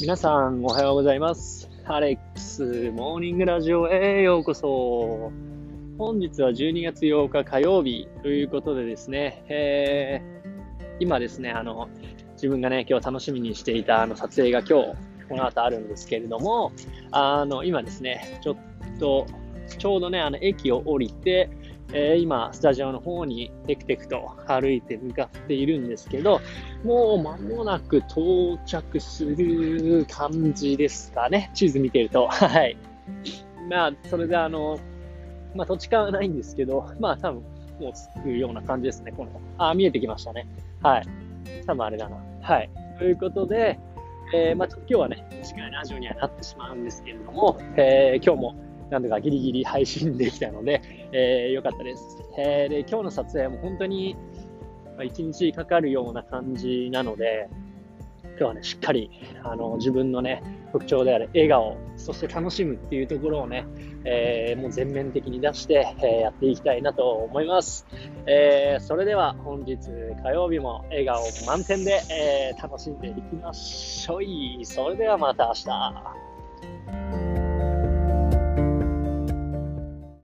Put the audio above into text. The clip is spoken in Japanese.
皆さんおはようございます。アレックスモーニングラジオへようこそ。本日は12月8日火曜日ということでですね、えー、今ですね、あの、自分がね、今日楽しみにしていたあの撮影が今日、この後あるんですけれども、あの、今ですね、ちょっと、ちょうどね、あの、駅を降りて、えー、今、スタジオの方にテクテクと歩いて向かっているんですけど、もう間もなく到着する感じですかね。地図見てると。はい。まあ、それであの、まあ土地勘はないんですけど、まあ多分もう着くような感じですね。この、あ、見えてきましたね。はい。多分あれだな。はい。ということで、えー、まあちょっと今日はね、短いラジオにはなってしまうんですけれども、えー、今日もなんとかギリギリ配信できたので、えー、よかったです。えー、で、今日の撮影も本当に、ま、1日かかるような感じなので、今日はね、しっかり、あの、自分のね、特徴である笑顔、そして楽しむっていうところをね、えー、もう全面的に出して、え、やっていきたいなと思います。えー、それでは本日火曜日も笑顔満点で、えー、楽しんでいきましょう。それではまた明日。